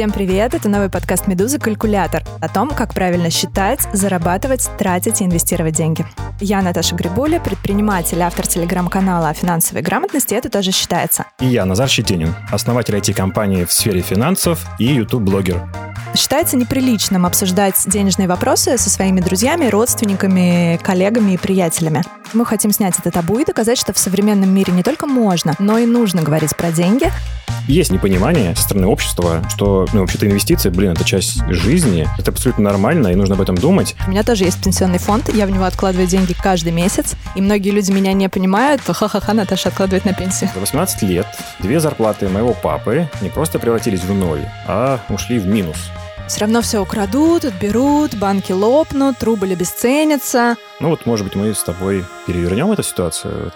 Всем привет! Это новый подкаст «Медуза. Калькулятор» о том, как правильно считать, зарабатывать, тратить и инвестировать деньги. Я Наташа Грибуля, предприниматель, автор телеграм-канала о финансовой грамотности «Это тоже считается». И я, Назар Щетинин, основатель IT-компании в сфере финансов и YouTube-блогер. Считается неприличным обсуждать денежные вопросы со своими друзьями, родственниками, коллегами и приятелями. Мы хотим снять это табу и доказать, что в современном мире не только можно, но и нужно говорить про деньги. Есть непонимание со стороны общества, что, ну, вообще-то инвестиции, блин, это часть жизни, это абсолютно нормально, и нужно об этом думать. У меня тоже есть пенсионный фонд, я в него откладываю деньги каждый месяц, и многие люди меня не понимают, ха-ха-ха, Наташа откладывает на пенсию. За 18 лет две зарплаты моего папы не просто превратились в ноль, а ушли в минус. Все равно все украдут, отберут, банки лопнут, рубль обесценится. Ну вот, может быть, мы с тобой перевернем эту ситуацию.